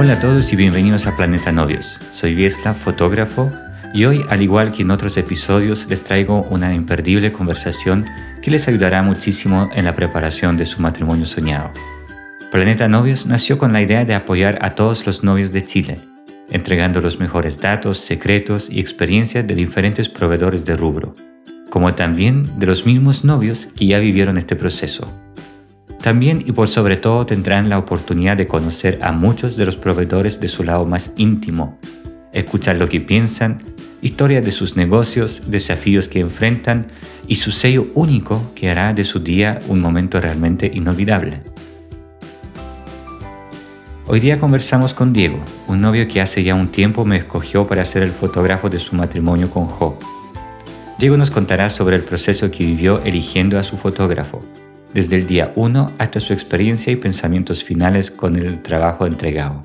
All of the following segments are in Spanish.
Hola a todos y bienvenidos a Planeta Novios. Soy Viesla, fotógrafo, y hoy, al igual que en otros episodios, les traigo una imperdible conversación que les ayudará muchísimo en la preparación de su matrimonio soñado. Planeta Novios nació con la idea de apoyar a todos los novios de Chile, entregando los mejores datos, secretos y experiencias de diferentes proveedores de rubro, como también de los mismos novios que ya vivieron este proceso. También y por sobre todo tendrán la oportunidad de conocer a muchos de los proveedores de su lado más íntimo, escuchar lo que piensan, historias de sus negocios, desafíos que enfrentan y su sello único que hará de su día un momento realmente inolvidable. Hoy día conversamos con Diego, un novio que hace ya un tiempo me escogió para ser el fotógrafo de su matrimonio con Jo. Diego nos contará sobre el proceso que vivió eligiendo a su fotógrafo, desde el día 1 hasta su experiencia y pensamientos finales con el trabajo entregado.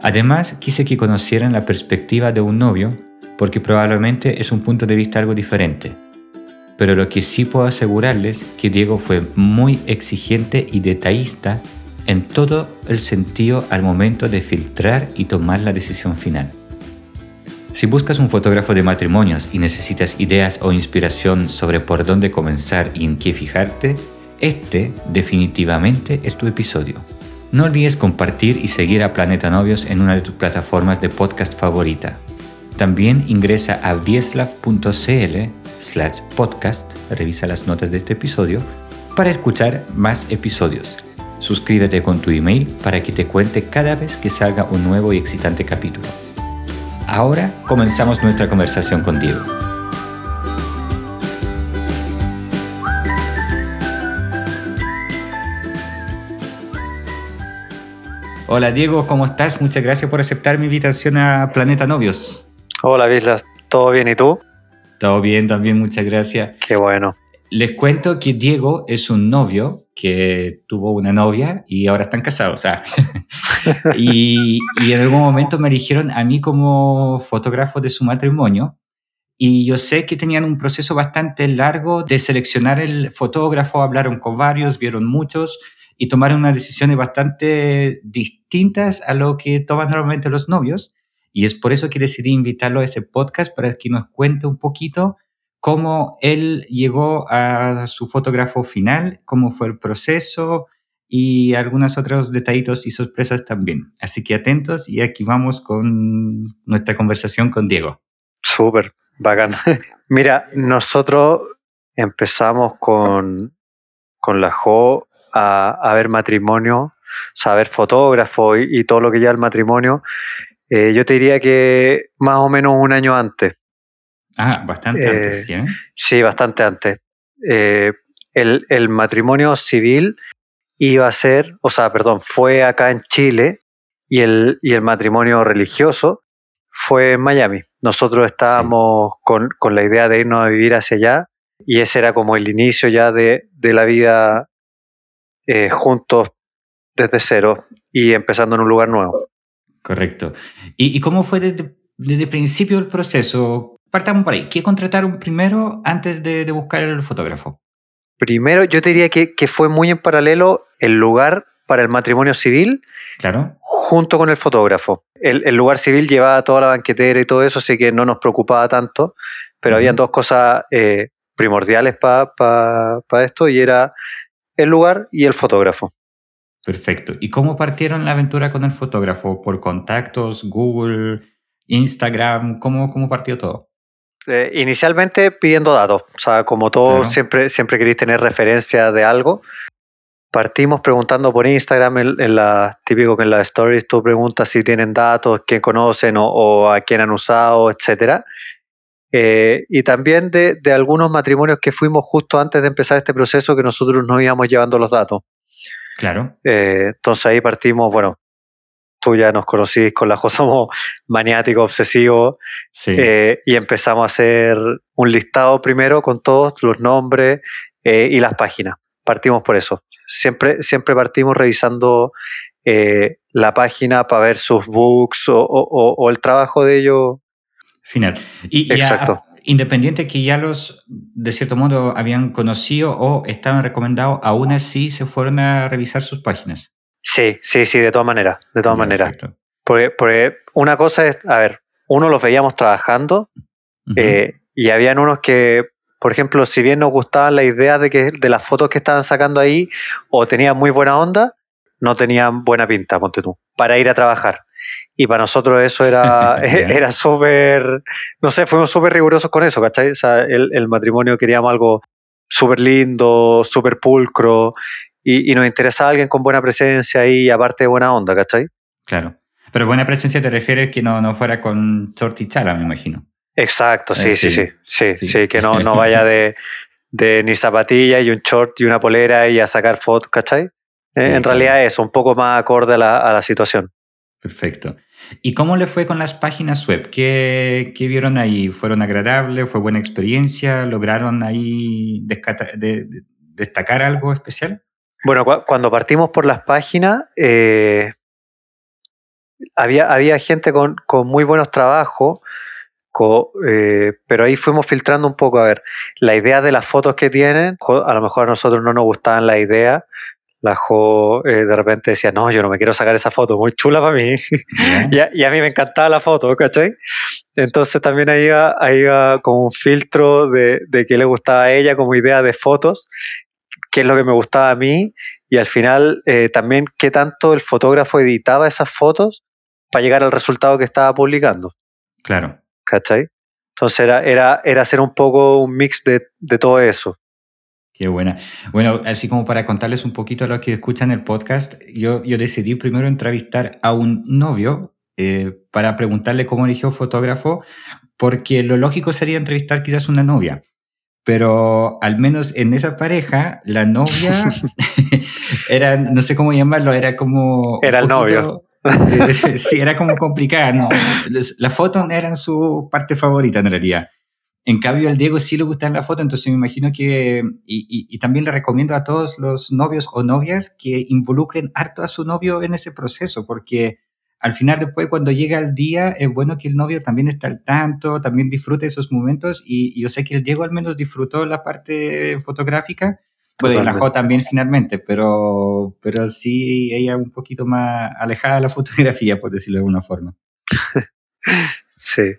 Además, quise que conocieran la perspectiva de un novio, porque probablemente es un punto de vista algo diferente. Pero lo que sí puedo asegurarles que Diego fue muy exigente y detallista en todo el sentido al momento de filtrar y tomar la decisión final. Si buscas un fotógrafo de matrimonios y necesitas ideas o inspiración sobre por dónde comenzar y en qué fijarte, este definitivamente es tu episodio. No olvides compartir y seguir a Planeta Novios en una de tus plataformas de podcast favorita. También ingresa a vieslav.cl slash podcast, revisa las notas de este episodio, para escuchar más episodios. Suscríbete con tu email para que te cuente cada vez que salga un nuevo y excitante capítulo. Ahora comenzamos nuestra conversación con Diego. Hola Diego, ¿cómo estás? Muchas gracias por aceptar mi invitación a Planeta Novios. Hola Visla, ¿todo bien y tú? Todo bien también, muchas gracias. Qué bueno. Les cuento que Diego es un novio que tuvo una novia y ahora están casados. y, en algún momento me eligieron a mí como fotógrafo de su matrimonio. Y yo sé que tenían un proceso bastante largo de seleccionar el fotógrafo, hablaron con varios, vieron muchos y tomaron unas decisiones bastante distintas a lo que toman normalmente los novios. Y es por eso que decidí invitarlo a ese podcast para que nos cuente un poquito cómo él llegó a su fotógrafo final, cómo fue el proceso y algunos otros detallitos y sorpresas también. Así que atentos y aquí vamos con nuestra conversación con Diego. Súper, bacán. Mira, nosotros empezamos con, con la Jo a, ver matrimonio, saber fotógrafo y, todo lo que lleva el matrimonio. Eh, yo te diría que más o menos un año antes. Ah, bastante antes, ¿sí? Sí, bastante antes. Eh, el, matrimonio civil iba a ser, o sea, perdón, fue acá en Chile y el, y el matrimonio religioso fue en Miami. Nosotros estábamos con, la idea de irnos a vivir hacia allá y ese era como el inicio ya de, la vida eh, juntos desde cero y empezando en un lugar nuevo. Correcto. ¿Y, cómo fue desde, desde el principio el proceso? Partamos por ahí. ¿Qué contrataron primero antes de, buscar el fotógrafo? Primero, yo te diría que, fue muy en paralelo el lugar para el matrimonio civil. Claro. Junto con el fotógrafo. El, lugar civil llevaba toda la banquetera y todo eso, así que no nos preocupaba tanto, pero había dos cosas eh, primordiales para esto y era el lugar y el fotógrafo. Perfecto. ¿Y cómo partieron la aventura con el fotógrafo? ¿Por contactos, Google, Instagram? ¿Cómo, cómo partió todo? Eh, inicialmente pidiendo datos, o sea, como todos siempre, siempre queréis tener referencia de algo. Partimos preguntando por Instagram, en, la, típico que en las stories tú preguntas si tienen datos, quién conocen o, a quién han usado, etc. Eh, y también de, de, algunos matrimonios que fuimos justo antes de empezar este proceso que nosotros nos íbamos llevando los datos. Claro. Eh, entonces ahí partimos, bueno, tú ya nos conocís con la Jo, somos maniáticos, obsesivos, eh, y empezamos a hacer un listado primero con todos los nombres eh, y las páginas. Partimos por eso. Siempre, siempre partimos revisando eh, la página para ver sus books o, el trabajo de ellos. Final. Y, Exacto. independiente que ya los, de cierto modo, habían conocido o estaban recomendados, aún así se fueron a revisar sus páginas. Sí, sí, sí, de todas maneras, de todas maneras. Porque, una cosa es, a ver, uno los veíamos trabajando eh, y habían unos que, por ejemplo, si bien nos gustaba la idea de que de las fotos que estaban sacando ahí o tenían muy buena onda, no tenían buena pinta, ponte tú, para ir a trabajar. Y para nosotros eso era, era súper, no sé, fuimos súper rigurosos con eso, ¿cachai? O sea, el, el matrimonio queríamos algo súper lindo, súper pulcro, y, nos interesaba alguien con buena presencia y aparte de buena onda, ¿cachai? Claro. Pero buena presencia te refieres que no, no fuera con short y chala, me imagino. Exacto, sí, eh, sí, sí, sí, sí, que no, no vaya de, de ni zapatilla y un short y una polera y a sacar fotos, ¿cachai? Eh, en realidad es un poco más acorde a la, a la, situación. Perfecto. ¿Y cómo le fue con las páginas web? ¿Qué, qué vieron ahí? ¿Fueron agradables? ¿Fue buena experiencia? ¿Lograron ahí destacar algo especial? Bueno, cuando partimos por las páginas, eh, había, había gente con, con muy buenos trabajos, eh, pero ahí fuimos filtrando un poco, a ver, la idea de las fotos que tienen, a lo mejor a nosotros no nos gustaban la idea, la Jo eh, de repente decía, no, yo no me quiero sacar esa foto, muy chula para mí. y, a, mí me encantaba la foto, ¿cachai? Entonces también ahí iba, ahí iba como un filtro de, de qué le gustaba a ella como idea de fotos qué es lo que me gustaba a mí y al final eh, también qué tanto el fotógrafo editaba esas fotos para llegar al resultado que estaba publicando. Claro. ¿Cachai? Entonces era, era, era hacer un poco un mix de, de todo eso. Qué buena. Bueno, así como para contarles un poquito a los que escuchan el podcast, yo, yo decidí primero entrevistar a un novio eh, para preguntarle cómo eligió fotógrafo, porque lo lógico sería entrevistar quizás una novia pero al menos en esa pareja, la novia era, no sé cómo llamarlo, era como... Era el novio. sí, era como complicada, ¿no? Las fotos eran su parte favorita en realidad. En cambio, al Diego sí le gustan las fotos, entonces me imagino que, y, y, también le recomiendo a todos los novios o novias que involucren harto a su novio en ese proceso, porque al final después cuando llega el día es bueno que el novio también esté al tanto, también disfrute esos momentos y, yo sé que el Diego al menos disfrutó la parte fotográfica, bueno, y la Jo también finalmente, pero, pero sí ella un poquito más alejada de la fotografía, por decirlo de alguna forma. sí.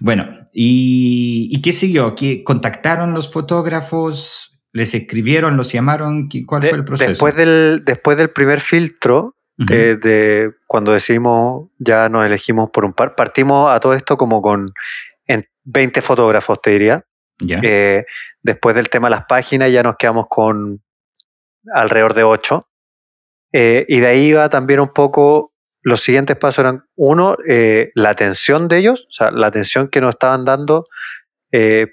Bueno, ¿y, y qué siguió? ¿Qué, ¿Contactaron los fotógrafos? ¿Les escribieron? ¿Los llamaron? ¿Cuál fue el proceso? Después del, después del primer filtro, de, cuando decimos ya nos elegimos por un par, partimos a todo esto como con en 20 fotógrafos, te diría. Eh, después del tema de las páginas ya nos quedamos con alrededor de 8. Eh, y de ahí va también un poco, los siguientes pasos eran, uno, eh, la atención de ellos, o sea, la atención que nos estaban dando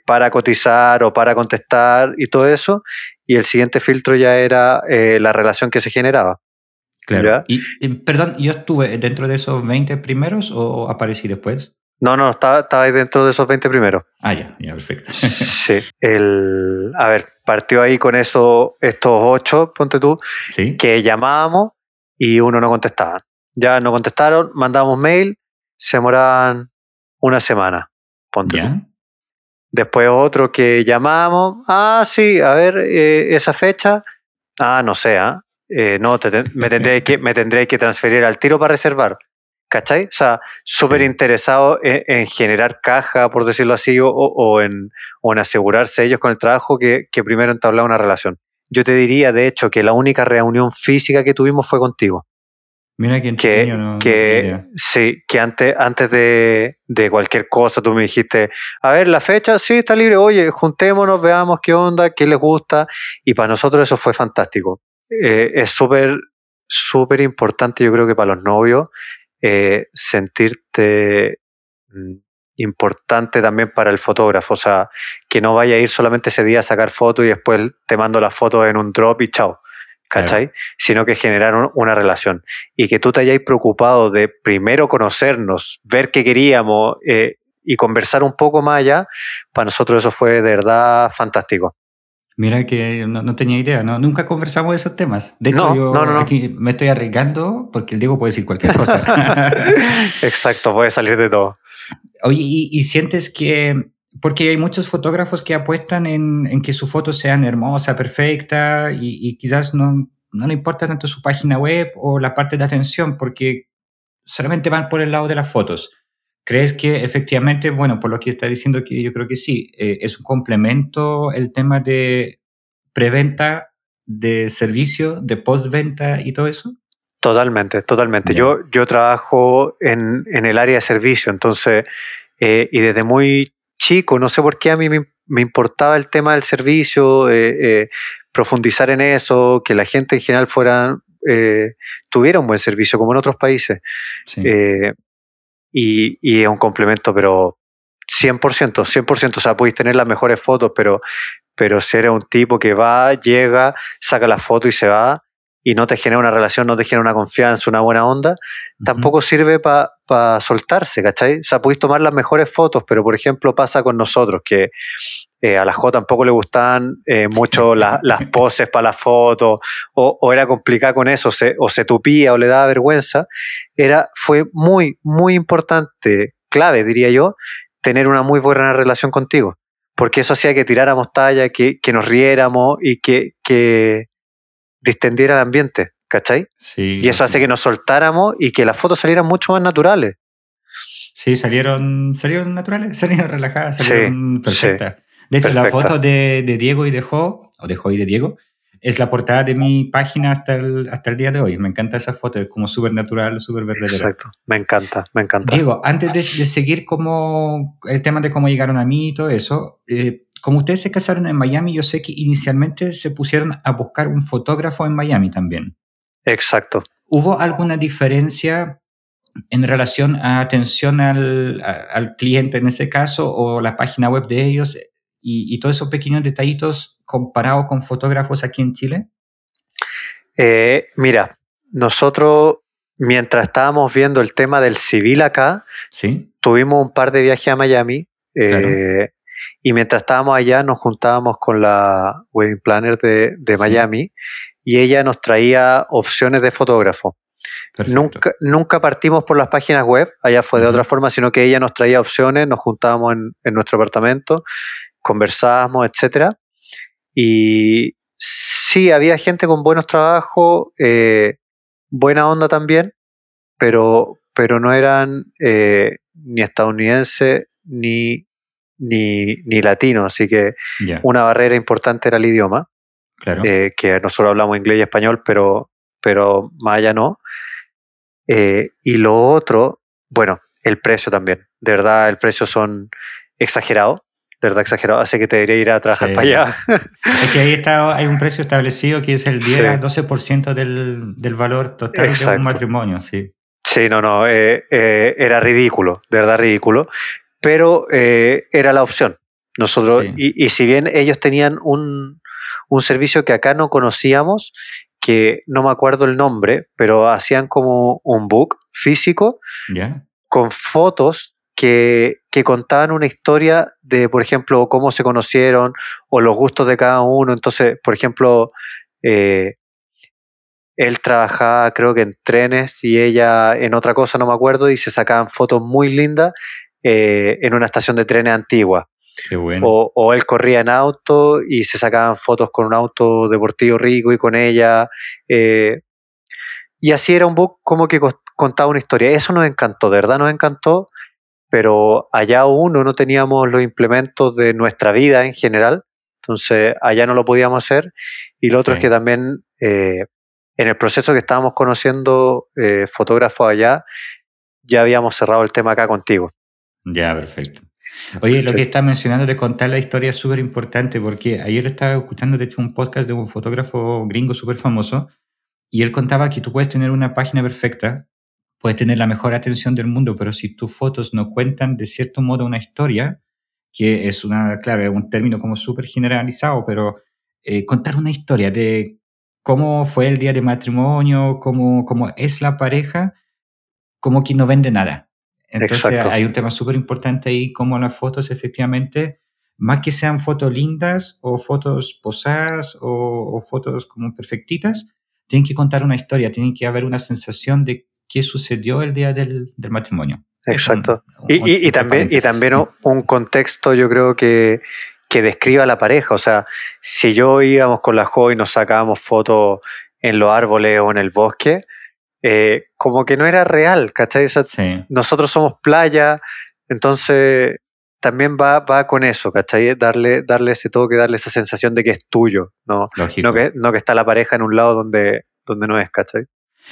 para cotizar o para contestar y todo eso. Y el siguiente filtro ya era la relación que se generaba. Claro. Y, perdón, ¿yo estuve dentro de esos 20 primeros o aparecí después? No, no, estaba, estaba ahí dentro de esos 20 primeros. Ah, ya, ya, perfecto. sí. El, a ver, partió ahí con eso, estos ocho, ponte tú, que llamábamos y uno no contestaba. Ya no contestaron, mandábamos mail, se demoraban una semana, ponte ¿Ya? Después otro que llamábamos, ah, sí, a ver, eh, esa fecha, ah, no sé, ¿ah? Eh, no, me, tendré que, me tendré que transferir al tiro para reservar. ¿Cachai? O sea, súper interesado en, generar caja, por decirlo así, o, o, en, o, en, asegurarse ellos con el trabajo que, que primero entablar una relación. Yo te diría, de hecho, que la única reunión física que tuvimos fue contigo. Mira que, que, que sí, que antes, antes de, de, cualquier cosa tú me dijiste, a ver, la fecha, sí, está libre, oye, juntémonos, veamos qué onda, qué les gusta, y para nosotros eso fue fantástico. Eh, es súper, súper importante, yo creo que para los novios, eh, sentirte mm, importante también para el fotógrafo, o sea, que no vaya a ir solamente ese día a sacar fotos y después te mando las fotos en un drop y chao, ¿cachai? Sino que generar una relación y que tú te hayáis preocupado de primero conocernos, ver qué queríamos eh, y conversar un poco más allá, para nosotros eso fue de verdad fantástico. Mira que no, tenía idea, ¿no? Nunca conversamos de esos temas. De hecho, yo aquí me estoy arriesgando porque el Diego puede decir cualquier cosa. Exacto, puede salir de todo. Oye, ¿y, sientes que, porque hay muchos fotógrafos que apuestan en, que su foto sea hermosa, perfecta, y, quizás no, no le importa tanto su página web o la parte de atención, porque solamente van por el lado de las fotos. ¿Crees que efectivamente, bueno, por lo que está diciendo que yo creo que sí, eh, es un complemento el tema de preventa, de servicio, de postventa y todo eso? Totalmente, totalmente. Yo, yo trabajo en, en, el área de servicio, entonces, eh, y desde muy chico, no sé por qué a mí me, importaba el tema del servicio, eh, profundizar en eso, que la gente en general fuera, tuviera un buen servicio, como en otros países. Sí y, es un complemento, pero 100%, 100%, o sea, podéis tener las mejores fotos, pero, pero ser un tipo que va, llega, saca la foto y se va, y no te genera una relación, no te genera una confianza, una buena onda, tampoco sirve para soltarse, ¿cachai? O sea, podéis tomar las mejores fotos, pero por ejemplo pasa con nosotros, que eh, a la J tampoco le gustaban eh, mucho las poses para la foto, o, era complicada con eso, o se tupía o le daba vergüenza, era, fue muy, muy importante, clave diría yo, tener una muy buena relación contigo, porque eso hacía que tiráramos talla, que, que nos riéramos y que, que, distendiera el ambiente, ¿cachai? Sí. Y eso hace que nos soltáramos y que las fotos salieran mucho más naturales. Sí, salieron, salieron naturales, salieron relajadas, salieron perfectas. de hecho, la foto de, de, Diego y de Jo, o de Jo y de Diego, es la portada de mi página hasta el, hasta el día de hoy. Me encanta esa foto, es como súper natural, súper verdadera. Exacto, me encanta, me encanta. Diego, antes de, de, seguir como el tema de cómo llegaron a mí y todo eso, eh, como ustedes se casaron en Miami, yo sé que inicialmente se pusieron a buscar un fotógrafo en Miami también. Exacto. ¿Hubo alguna diferencia en relación a atención al, al cliente en ese caso o la página web de ellos y, y todos esos pequeños detallitos comparado con fotógrafos aquí en Chile? Eh, mira, nosotros mientras estábamos viendo el tema del civil acá, ¿Sí? tuvimos un par de viajes a Miami. Eh, y mientras estábamos allá nos juntábamos con la wedding planner de, de Miami y ella nos traía opciones de fotógrafo. Nunca, nunca partimos por las páginas web, allá fue de otra forma, sino que ella nos traía opciones, nos juntábamos en, en nuestro apartamento, conversábamos, etc. Y sí, había gente con buenos trabajos, eh, buena onda también, pero, pero no eran eh, ni estadounidenses ni ni, ni latino, así que una barrera importante era el idioma, claro. eh, que nosotros hablamos inglés y español, pero, pero más allá no. Eh, y lo otro, bueno, el precio también. De verdad, el precio son exagerados. De verdad exagerado, así que te diría ir a trabajar para allá. Es que ahí está, hay un precio establecido que es el 10-12% del, del valor total de un matrimonio, sí. Sí, no, no, eh, eh, era ridículo, de verdad ridículo pero eh, era la opción. Nosotros, y, si bien ellos tenían un, un, servicio que acá no conocíamos, que no me acuerdo el nombre, pero hacían como un book físico con fotos que, que, contaban una historia de, por ejemplo, cómo se conocieron o los gustos de cada uno. Entonces, por ejemplo, eh, él trabajaba creo que en trenes y ella en otra cosa, no me acuerdo, y se sacaban fotos muy lindas eh, en una estación de trenes antigua. o, él corría en auto y se sacaban fotos con un auto deportivo rico y con ella. Eh, y así era un book como que contaba una historia. Eso nos encantó, de verdad nos encantó, pero allá uno no teníamos los implementos de nuestra vida en general, entonces allá no lo podíamos hacer. Y lo otro es que también eh, en el proceso que estábamos conociendo fotógrafos allá, ya habíamos cerrado el tema acá contigo. Ya, perfecto. Oye, lo que estás mencionando de contar la historia es súper importante porque ayer estaba escuchando, de hecho, un podcast de un fotógrafo gringo súper famoso y él contaba que tú puedes tener una página perfecta, puedes tener la mejor atención del mundo, pero si tus fotos no cuentan de cierto modo una historia, que es una, claro, es un término como súper generalizado, pero eh, contar una historia de cómo fue el día de matrimonio, cómo, cómo es la pareja, como que no vende nada. Entonces hay un tema súper importante ahí, como las fotos efectivamente, más que sean fotos lindas o fotos posadas o, fotos como perfectitas, tienen que contar una historia, tienen que haber una sensación de qué sucedió el día del, matrimonio. Exacto. y, también, y también un contexto, yo creo que, que describa la pareja. O sea, si yo íbamos con la joven y nos sacábamos fotos en los árboles o en el bosque, eh, como que no era real, ¿cachai? Nosotros somos playa, entonces también va, va con eso, ¿cachai? Darle, darle ese toque, darle esa sensación de que es tuyo, ¿no? No que, no que está la pareja en un lado donde, donde no es, ¿cachai?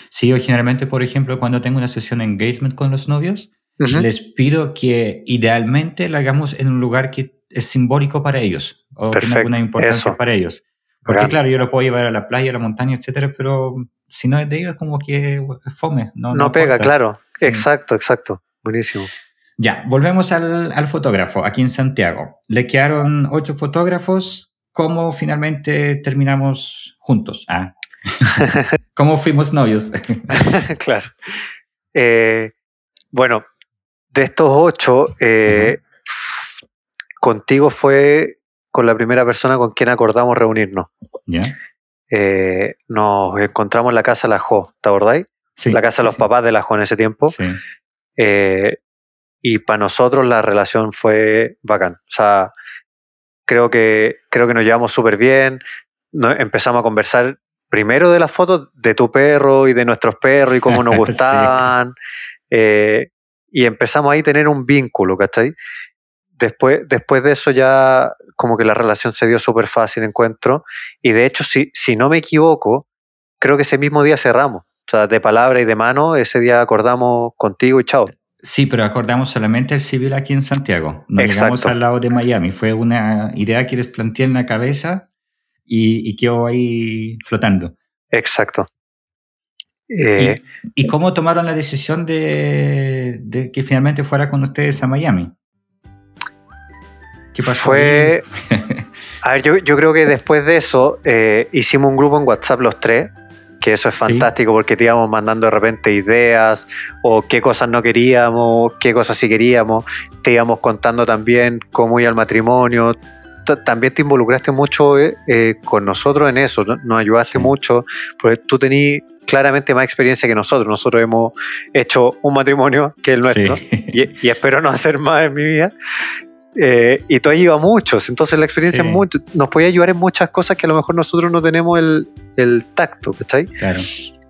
Sí, yo generalmente, por ejemplo, cuando tengo una sesión de engagement con los novios, les pido que idealmente la hagamos en un lugar que es simbólico para ellos o que tenga alguna importancia para ellos. Porque claro, yo lo puedo llevar a la playa, a la montaña, etcétera, pero si no es de ellos, como que fome. No, no, pega, claro. Exacto, exacto. Buenísimo. Ya, volvemos al, al, fotógrafo aquí en Santiago. Le quedaron ocho fotógrafos. ¿Cómo finalmente terminamos juntos? Ah. ¿Cómo fuimos novios? claro. Eh, bueno, de estos ocho, eh, contigo fue con la primera persona con quien acordamos reunirnos. ¿Ya? Eh, nos encontramos en la casa de la Jo, ¿te acordáis? Sí, la casa de los papás de la Jo en ese tiempo. Sí. Eh, y para nosotros la relación fue bacán. O sea, creo que, creo que nos llevamos súper bien. empezamos a conversar primero de las fotos de tu perro y de nuestros perros y cómo nos gustaban. Eh, y empezamos ahí a tener un vínculo, ¿cachai? Después, después de eso ya como que la relación se dio súper fácil, encuentro. Y de hecho, si, si no me equivoco, creo que ese mismo día cerramos. O sea, de palabra y de mano, ese día acordamos contigo y chao. Sí, pero acordamos solamente el civil aquí en Santiago. No llegamos al lado de Miami. Fue una idea que les planteé en la cabeza y, y quedó ahí flotando. Exacto. Eh, ¿Y, cómo tomaron la decisión de, de, que finalmente fuera con ustedes a Miami? ¿Qué pasó? Fue. a ver, yo, yo, creo que después de eso eh, hicimos un grupo en WhatsApp los tres, que eso es fantástico porque te íbamos mandando de repente ideas o qué cosas no queríamos, qué cosas sí queríamos, te íbamos contando también cómo iba el matrimonio. También te involucraste mucho eh, eh, con nosotros en eso, nos ayudaste mucho, porque tú tenías claramente más experiencia que nosotros. Nosotros hemos hecho un matrimonio que el nuestro y, y, espero no hacer más en mi vida. Eh, y tú has ido a muchos, entonces la experiencia nos puede ayudar en muchas cosas que a lo mejor nosotros no tenemos el, el tacto, ¿cachai? Claro.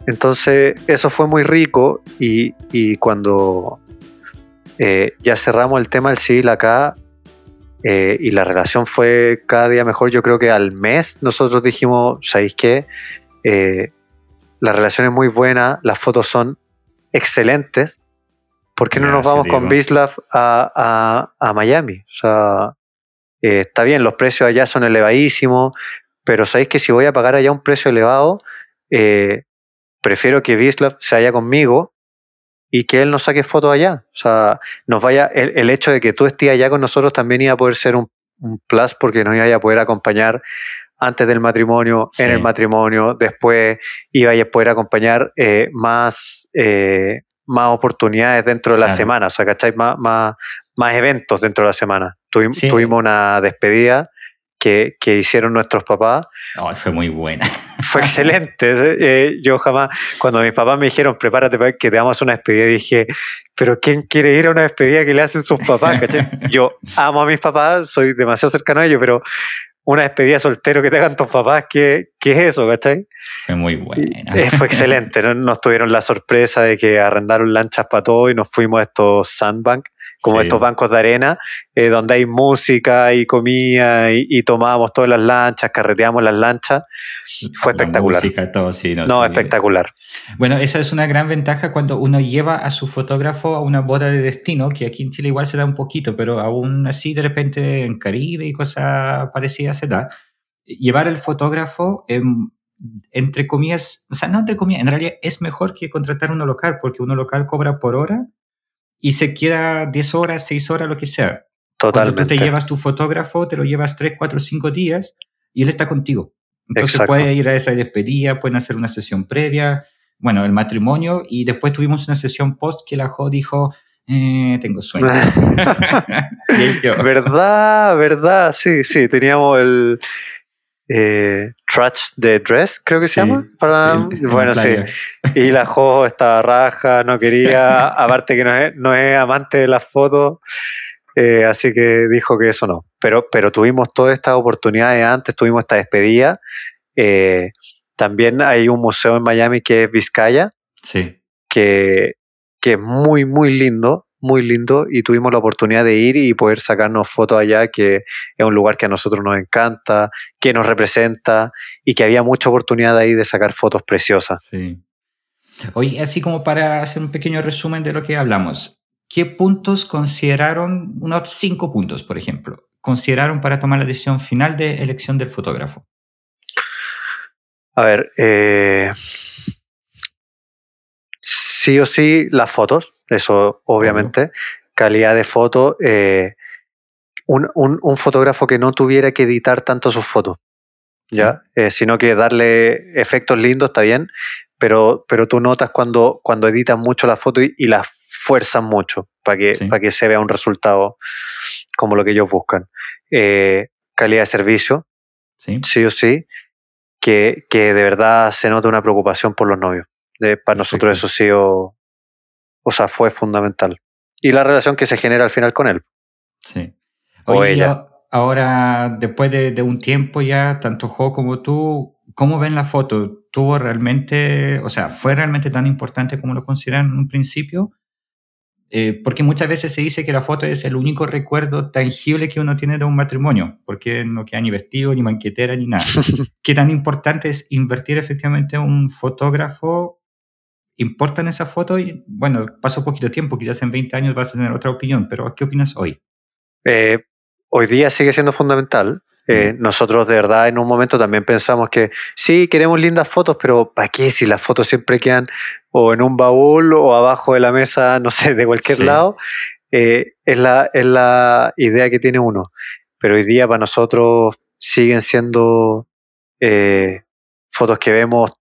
Entonces eso fue muy rico y, y cuando eh, ya cerramos el tema del civil acá eh, y la relación fue cada día mejor, yo creo que al mes nosotros dijimos, ¿sabéis qué? la relación es muy buena, las fotos son excelentes ¿Por qué no nos vamos con Bislav a, a, Miami? O sea, eh, está bien, los precios allá son elevadísimos, pero sabéis que si voy a pagar allá un precio elevado, eh, prefiero que Bislav se vaya conmigo y que él nos saque fotos allá. O sea, nos vaya, el, hecho de que tú estés allá con nosotros también iba a poder ser un, plus porque nos iba a poder acompañar antes del matrimonio, en el matrimonio, después iba a poder acompañar eh, más, más oportunidades dentro de la semana, o sea, ¿cachai? Más, más, más eventos dentro de la semana. Tuvimos, tuvimos una despedida que, que, hicieron nuestros papás. fue muy buena. Fue excelente. Eh, yo jamás, cuando mis papás me dijeron, prepárate para que te damos una despedida, dije, pero ¿quién quiere ir a una despedida que le hacen sus papás? ¿cachai? Yo amo a mis papás, soy demasiado cercano a ellos, pero una despedida soltero que te hagan tus papás, ¿qué, qué es eso, cachai? Fue muy buena. Eh, fue excelente, ¿no? nos tuvieron la sorpresa de que arrendaron lanchas para todo y nos fuimos a estos sandbank, como estos bancos de arena, eh, donde hay música y comida y, tomábamos todas las lanchas, carreteamos las lanchas. Fue espectacular. Música, todo, sí, no, espectacular. Bueno, esa es una gran ventaja cuando uno lleva a su fotógrafo a una boda de destino, que aquí en Chile igual se da un poquito, pero aún así de repente en Caribe y cosas parecidas se da. Llevar el fotógrafo, entre comillas, o sea, no entre comillas, en realidad es mejor que contratar uno local, porque uno local cobra por hora y se queda 10 horas, 6 horas, lo que sea. Totalmente. Cuando tú te llevas tu fotógrafo, te lo llevas 3, 4, 5 días y él está contigo. Entonces puedes ir a esa despedida, pueden hacer una sesión previa, bueno, el matrimonio y después tuvimos una sesión post que la Jo dijo, eh, tengo sueño. verdad, verdad, sí, sí, teníamos el, eh, Trutch de Dress, creo que se llama. Para, bueno, sí. Y la Jo estaba raja, no quería, aparte que no es, no es amante de las fotos, eh, así que dijo que eso no. Pero, pero tuvimos todas estas oportunidades antes, tuvimos esta despedida. Eh, También hay un museo en Miami que es Vizcaya, Sí. que, que es muy, muy lindo, muy lindo, y tuvimos la oportunidad de ir y poder sacarnos fotos allá, que es un lugar que a nosotros nos encanta, que nos representa, y que había mucha oportunidad ahí de sacar fotos preciosas. Sí. Oye, así como para hacer un pequeño resumen de lo que hablamos, ¿qué puntos consideraron, unos cinco puntos, por ejemplo, consideraron para tomar la decisión final de elección del fotógrafo? A ver, eh, sí o sí las fotos, eso obviamente, calidad de foto, eh, un, un- un fotógrafo que no tuviera que editar tanto sus fotos, ¿ya? Eh, sino que darle efectos lindos está bien, pero, pero tú notas cuando, cuando editan mucho la foto y, y la fuerzan mucho para que, Sí. para que se vea un resultado como lo que ellos buscan. Eh, calidad de servicio, Sí. sí o sí, que, que de verdad se nota una preocupación por los novios. Para nosotros eso ha sido, o sea, fue fundamental. Y la relación que se genera al final con él. Sí. O Oye, y ella. ahora, después de, de un tiempo ya, tanto Jo como tú, ¿cómo ven la foto? ¿Tuvo realmente, o sea, fue realmente tan importante como lo consideraron en un principio? Eh, porque muchas veces se dice que la foto es el único recuerdo tangible que uno tiene de un matrimonio, porque no queda ni vestido, ni banquetera, ni nada. ¿Qué tan importante es invertir efectivamente en un fotógrafo? ¿Importan esa foto? Y bueno, pasó poquito tiempo, quizás en 20 años vas a tener otra opinión, pero ¿qué opinas hoy? Eh, hoy día sigue siendo fundamental. Eh, Mm. Nosotros de verdad en un momento también pensamos que sí, queremos lindas fotos, pero ¿para qué si las fotos siempre quedan o en un baúl o abajo de la mesa, no sé, de cualquier Sí. lado? Eh, es, la, es la idea que tiene uno. Pero hoy día para nosotros siguen siendo fotos que vemos,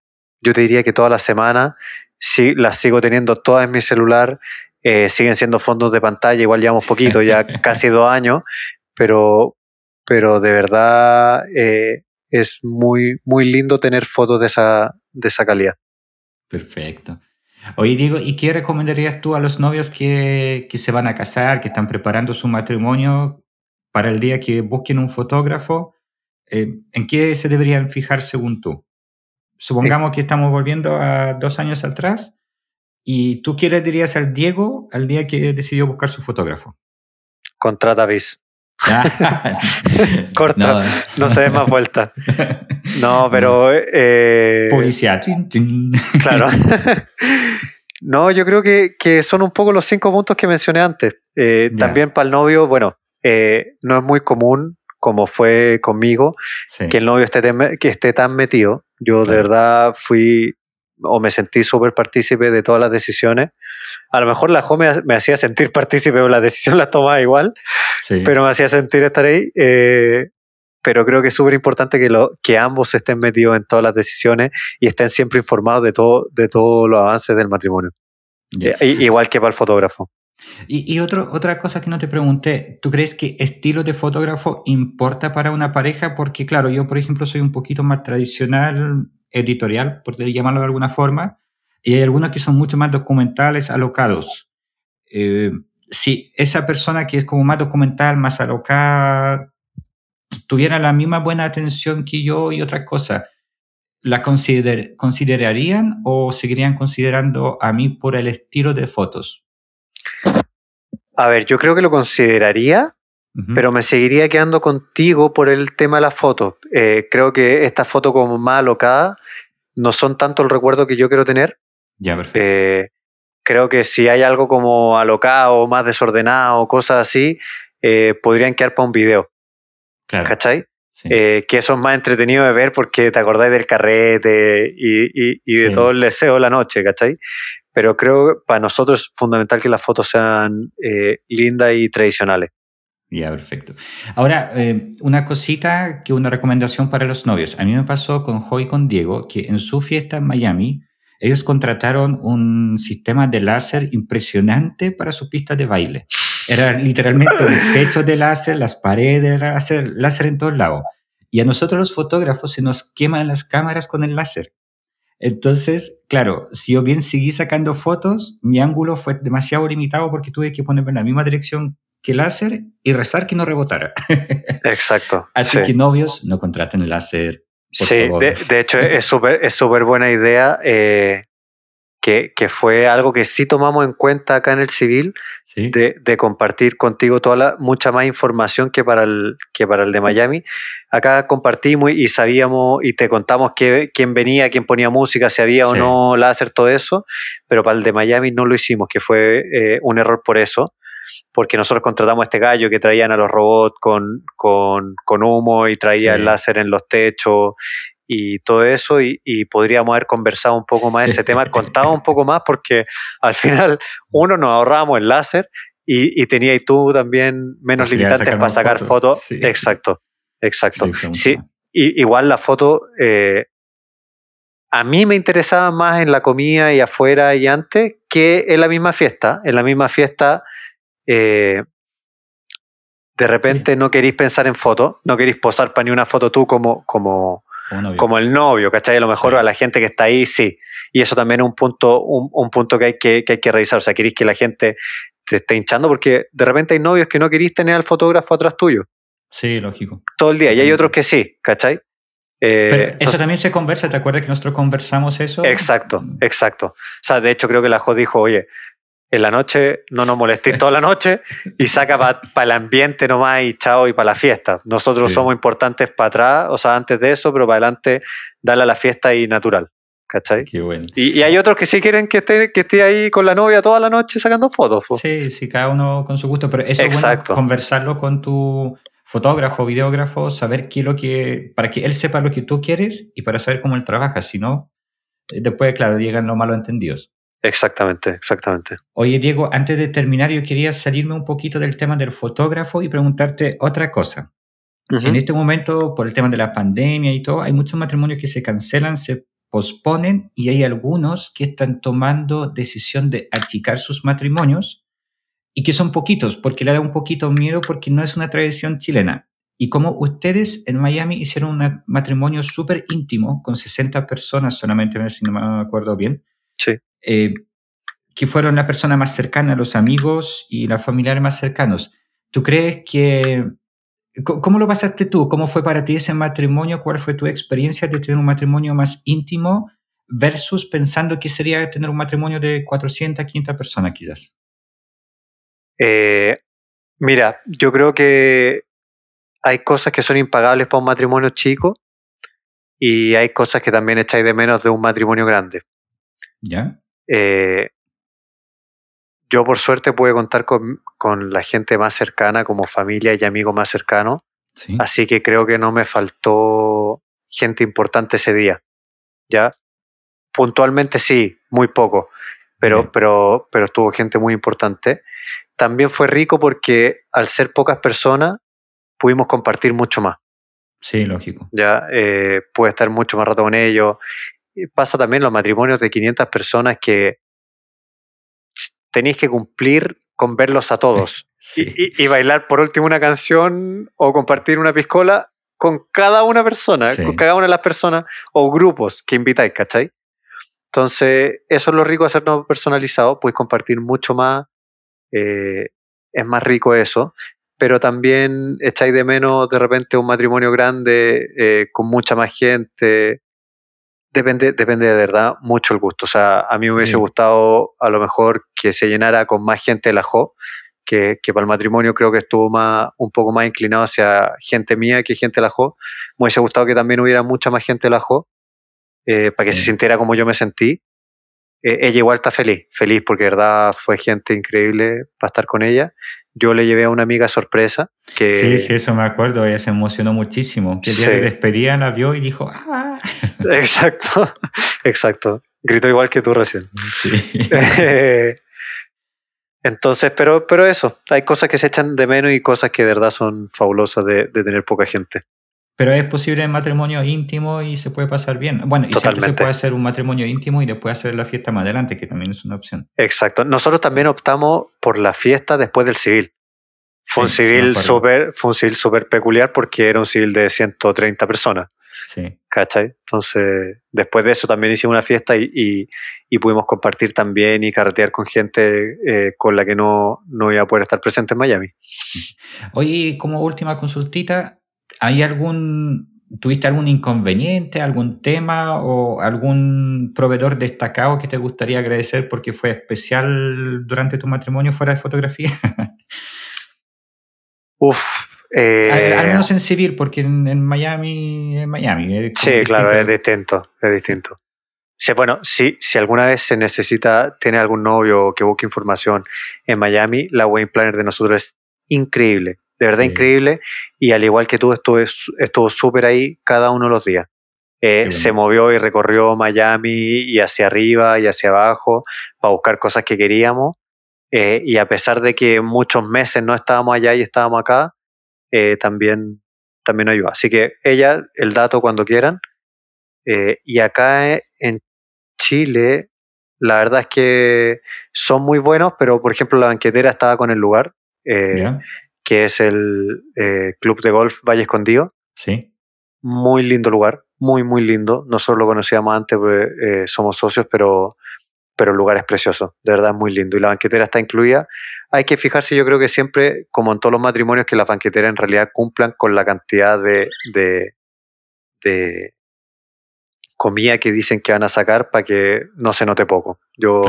yo te diría que toda la semana, sí, las sigo teniendo todas en mi celular, eh, siguen siendo fondos de pantalla, igual llevamos poquito, ya casi dos años, pero, pero de verdad eh, es muy, muy lindo tener fotos de esa, de esa calidad. Perfecto. Oye, Diego, ¿y qué recomendarías tú a los novios que, que se van a casar, que están preparando su matrimonio para el día que busquen un fotógrafo? Eh, ¿En qué se deberían fijar según tú? Supongamos que estamos volviendo a dos años atrás y tú le dirías al Diego al día que decidió buscar su fotógrafo. Contrata bis. Corta. No. No se dé más vuelta. No, pero... eh, chin. Claro. no, yo creo que, que son un poco los cinco puntos que mencioné antes. Eh. También para el novio, bueno, eh, no es muy común, como fue conmigo, Sí. que el novio esté, que esté tan metido. Yo de verdad fui o me sentí súper partícipe de todas las decisiones. A lo mejor la Jo me, me hacía sentir partícipe o la decisión la tomaba igual, Sí. pero me hacía sentir estar ahí. eh, pero creo que es súper importante que, lo, que ambos estén metidos en todas las decisiones y estén siempre informados de todo de todos los avances del matrimonio. Eh, igual que para el fotógrafo. Y, otra cosa que no te pregunté, ¿tú crees que estilo de fotógrafo importa para una pareja? Porque claro, yo por ejemplo soy un poquito más tradicional, editorial, por llamarlo de alguna forma, y hay algunos que son mucho más documentales, alocados. Eh, si esa persona que es como más documental, más alocada, tuviera la misma buena atención que yo y otras cosas, ¿la consider- considerarían o seguirían considerando a mí por el estilo de fotos? A ver, yo creo que lo consideraría, Ujú. pero me seguiría quedando contigo por el tema de la foto. Eh, creo que esta foto como más alocada no son tanto el recuerdo que yo quiero tener. Ya, perfecto. Eh, creo que si hay algo como alocado, más desordenado, cosas así, eh, podrían quedar para un video, claro. ¿cachai? sí. Eh, que eso es más entretenido de ver porque te acordáis del carrete y, y- y de Sí. todo el deseo de la noche, ¿cachai? Pero creo que para nosotros es fundamental que las fotos sean eh, lindas y tradicionales. Ya, perfecto. Ahora, eh, una cosita que una recomendación para los novios. A mí me pasó con Jo y con Diego que en su fiesta en Miami, ellos contrataron un sistema de láser impresionante para su pista de baile. Era literalmente un techo de láser, las paredes de láser, láser en todos lados. Y a nosotros los fotógrafos se nos queman las cámaras con el láser. Entonces, claro, si yo bien seguí sacando fotos, mi ángulo fue demasiado limitado porque tuve que ponerme en la misma dirección que el láser y rezar que no rebotara. Exacto. Así sí. que novios, no contraten el láser, sí, de, hecho es súper es súper buena idea. Eh, que, que, fue algo que sí tomamos en cuenta acá en el civil, de, de, compartir contigo toda la, mucha más información que para, el, que para el de Miami. Acá compartimos y sabíamos y te contamos que, quién venía, quién ponía música, si había o no láser, todo eso, pero para el de Miami no lo hicimos, que fue eh, un error por eso porque nosotros contratamos a este gallo que traían a los robots con, con, con humo y traía el láser en los techos y todo eso y, podríamos haber conversado un poco más de ese tema, contado un poco más porque al final uno nos ahorramos el láser y, y tenías tú también menos limitantes para sacar fotos. Exacto, exacto. Sí, igual la foto, eh, a mí me interesaba más en la comida y afuera y antes que en la misma fiesta. En la misma fiesta, eh, de repente no queréis pensar en fotos, no queréis posar para ni una foto tú como, como, como, el novio, ¿cachai? A lo mejor a la gente que está ahí, sí. Y eso también es un punto, un, punto que hay que, que hay que revisar. O sea, queréis que la gente te esté hinchando porque de repente hay novios que no queréis tener al fotógrafo atrás tuyo. Sí, lógico. Todo el día. Y hay otros que sí, ¿cachai? Eh, Pero eso también se conversa, ¿te acuerdas que nosotros conversamos eso? Exacto, exacto. O sea, de hecho creo que la Jo dijo, oye, en la noche no nos molestéis toda la noche y saca para el ambiente nomás y chao y para la fiesta. Nosotros somos importantes para atrás, o sea, antes de eso, pero para adelante dale a la fiesta y natural. ¿Cachai? Qué bueno. Y, hay otros que sí quieren que esté, que esté ahí con la novia toda la noche sacando fotos. Sí, sí, cada uno con su gusto, pero eso es bueno conversarlo con tu fotógrafo, videógrafo, saber qué es lo que, para que él sepa lo que tú quieres y para saber cómo él trabaja, si no, eh, después, claro, llegan los malos entendidos. Exactamente, exactamente. Oye, Diego, antes de terminar, yo quería salirme un poquito del tema del fotógrafo y preguntarte otra cosa. En este momento, por el tema de la pandemia y todo, hay muchos matrimonios que se cancelan, se posponen y hay algunos que están tomando decisión de achicar sus matrimonios y que son poquitos, porque le da un poquito miedo porque no es una tradición chilena. Y como ustedes en Miami hicieron un matrimonio súper íntimo, con 60 personas solamente, si no me acuerdo bien. Sí. Eh, que fueron la persona más cercana, los amigos y los familiares más cercanos. ¿Tú crees que... ¿Cómo lo pasaste tú? ¿Cómo fue para ti ese matrimonio? ¿Cuál fue tu experiencia de tener un matrimonio más íntimo versus pensando que sería tener un matrimonio de 400, 500 personas quizás? Eh, mira, yo creo que hay cosas que son impagables para un matrimonio chico y hay cosas que también echáis de menos de un matrimonio grande. ¿Ya? Eh, yo por suerte pude contar con, con, la gente más cercana, como familia y amigos más cercanos. Así que creo que no me faltó gente importante ese día. ¿Ya? Puntualmente sí, muy poco, pero, pero, pero estuvo gente muy importante. También fue rico porque al ser pocas personas pudimos compartir mucho más. Sí, lógico. Ya, eh, pude estar mucho más rato con ellos pasa también los matrimonios de 500 personas que tenéis que cumplir con verlos a todos. Y, bailar por último una canción o compartir una piscola con cada una persona, con cada una de las personas o grupos que invitáis, ¿cachai? Entonces, eso es lo rico de hacernos personalizado, puedes compartir mucho más, eh, es más rico eso, pero también echáis de menos de repente un matrimonio grande eh, con mucha más gente, Depende, depende de verdad mucho el gusto. O sea, a mí me hubiese gustado a lo mejor que se llenara con más gente el ajo, que, que, para el matrimonio creo que estuvo más, un poco más inclinado hacia gente mía que gente del ajo. Me hubiese gustado que también hubiera mucha más gente del ajo, eh, para que se sintiera como yo me sentí. Eh, ella igual está feliz, feliz porque de verdad fue gente increíble para estar con ella yo le llevé a una amiga sorpresa. Que... Sí, sí, eso me acuerdo, ella se emocionó muchísimo. Que el día de despedida la vio y dijo, ¡ah! Exacto, exacto. Gritó igual que tú recién. Sí. Entonces, pero, pero eso, hay cosas que se echan de menos y cosas que de verdad son fabulosas de, de tener poca gente. Pero es posible el matrimonio íntimo y se puede pasar bien. Bueno, y siempre se puede hacer un matrimonio íntimo y después hacer la fiesta más adelante, que también es una opción. Exacto. Nosotros también optamos por la fiesta después del civil. Fue un civil súper fue un civil súper peculiar porque era un civil de 130 personas. Sí. ¿Cachai? Entonces, después de eso también hicimos una fiesta y, y, pudimos compartir también y carretear con gente eh, con la que no, no iba a poder estar presente en Miami. Oye, como última consultita, ¿Hay algún ¿Tuviste algún inconveniente, algún tema o algún proveedor destacado que te gustaría agradecer porque fue especial durante tu matrimonio fuera de fotografía? Uf. Eh, al, menos en civil, porque en, Miami es Miami. sí, claro, es distinto, es distinto. Sí, bueno, si, si alguna vez se necesita, tiene algún novio que busque información en Miami, la Wayne Planner de nosotros es increíble de verdad increíble. Y al igual que tú, estuve, estuvo súper ahí cada uno de los días. Eh, se movió y recorrió Miami y hacia arriba y hacia abajo para buscar cosas que queríamos. Eh, y a pesar de que muchos meses no estábamos allá y estábamos acá, eh, también, también ayudó. Así que ella, el dato cuando quieran. y acá en Chile, la verdad es que son muy buenos, pero por ejemplo la banquetera estaba con el lugar que es el eh, Club de Golf Valle Escondido. Sí. Muy lindo lugar, muy, muy lindo. Nosotros lo conocíamos antes, pues, eh, somos socios, pero, pero el lugar es precioso, de verdad muy lindo. Y la banquetera está incluida. Hay que fijarse, yo creo que siempre, como en todos los matrimonios, que las banqueteras en realidad cumplan con la cantidad de, de, de comida que dicen que van a sacar para que no se note poco. Yo,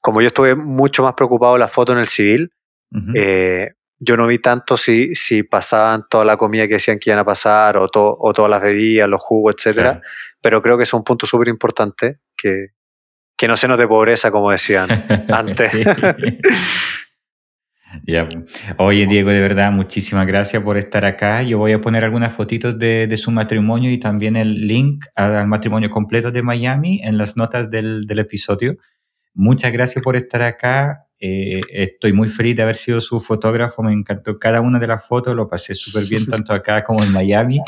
como yo estuve mucho más preocupado de la foto en el civil, yo no vi tanto si, si pasaban toda la comida que decían que iban a pasar o, o todas las bebidas, los jugos, etcétera. Pero creo que es un punto súper importante que, que no se note pobreza, como decían antes. Oye, Diego, de verdad, muchísimas gracias por estar acá. Yo voy a poner algunas fotitos de, de su matrimonio y también el link al matrimonio completo de Miami en las notas del, del episodio. Muchas gracias por estar acá. Eh, estoy muy feliz de haber sido su fotógrafo, me encantó cada una de las fotos, lo pasé súper bien tanto acá como en Miami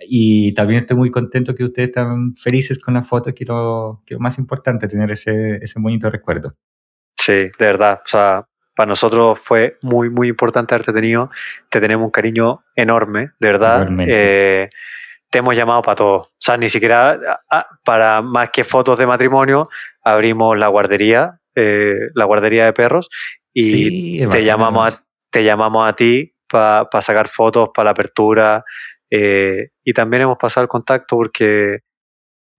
y también estoy muy contento que ustedes están felices con las fotos, que lo, que lo más importante, tener ese, ese bonito recuerdo. Sí, de verdad, o sea, para nosotros fue muy, muy importante haberte tenido, te tenemos un cariño enorme, de verdad. Eh, te hemos llamado para todo, o sea, ni siquiera para más que fotos de matrimonio, abrimos la guardería eh, la guardería de perros y te, llamamos a, te llamamos a ti para sacar fotos para la apertura eh, y también hemos pasado el contacto porque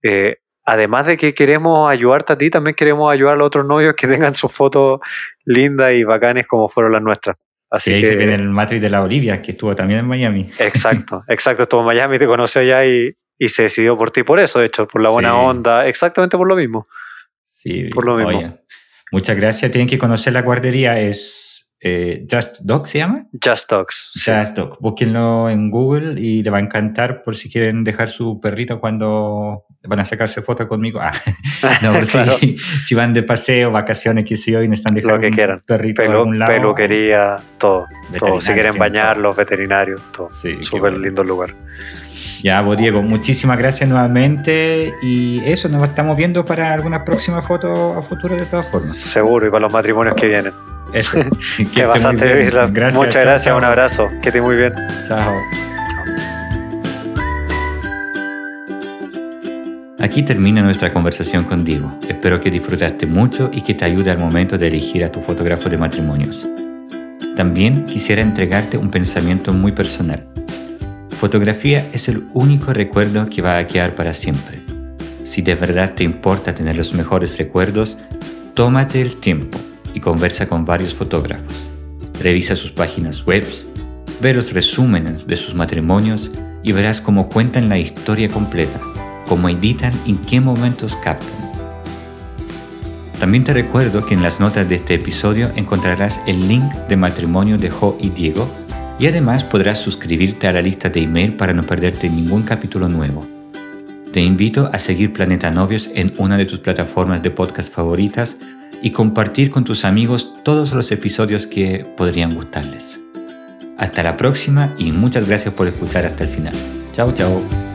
eh, además de que queremos ayudarte a ti, también queremos ayudar a los otros novios que tengan sus fotos lindas y bacanes como fueron las nuestras. Así que, ahí se viene el matriz de la Olivia, que estuvo también en Miami. Exacto, exacto, estuvo en Miami, te conoció allá y, y se decidió por ti por eso, de hecho, por la buena onda, exactamente por lo mismo. Sí, por lo mismo. Muchas gracias. Tienen que conocer la guardería. Es eh, Just Dog, ¿se llama? Just Dogs. Just Dog. Búsquenlo en Google y le va a encantar por si quieren dejar su perrito cuando van a sacarse foto conmigo. Ah, no, si, van de paseo, vacaciones, qué sé yo, y necesitan dejar Lo que quieran. perrito Pelu, algún lado. Peluquería, todo. todo. Si quieren bañarlos, veterinarios, todo. Sí, Súper lindo lugar. Ya, vos Diego, muchísimas gracias nuevamente y eso, nos estamos viendo para alguna próxima foto a futuro de todas formas. Seguro, y para los matrimonios que vienen. Eso. que bastante Gracias, Muchas gracias, un abrazo, que esté muy bien. Chao. Aquí termina nuestra conversación con Diego. Espero que disfrutaste mucho y que te ayude al momento de elegir a tu fotógrafo de matrimonios. También quisiera entregarte un pensamiento muy personal. Fotografía es el único recuerdo que va a quedar para siempre. Si de verdad te importa tener los mejores recuerdos, tómate el tiempo y conversa con varios fotógrafos. Revisa sus páginas web, ve los resúmenes de sus matrimonios y verás cómo cuentan la historia completa, cómo editan y en qué momentos captan. También te recuerdo que en las notas de este episodio encontrarás el link de matrimonio de Jo y Diego y además podrás suscribirte a la lista de email para no perderte ningún capítulo nuevo. Te invito a seguir Planeta Novios en una de tus plataformas de podcast favoritas y compartir con tus amigos todos los episodios que podrían gustarles. Hasta la próxima y muchas gracias por escuchar hasta el final. Chao, chao.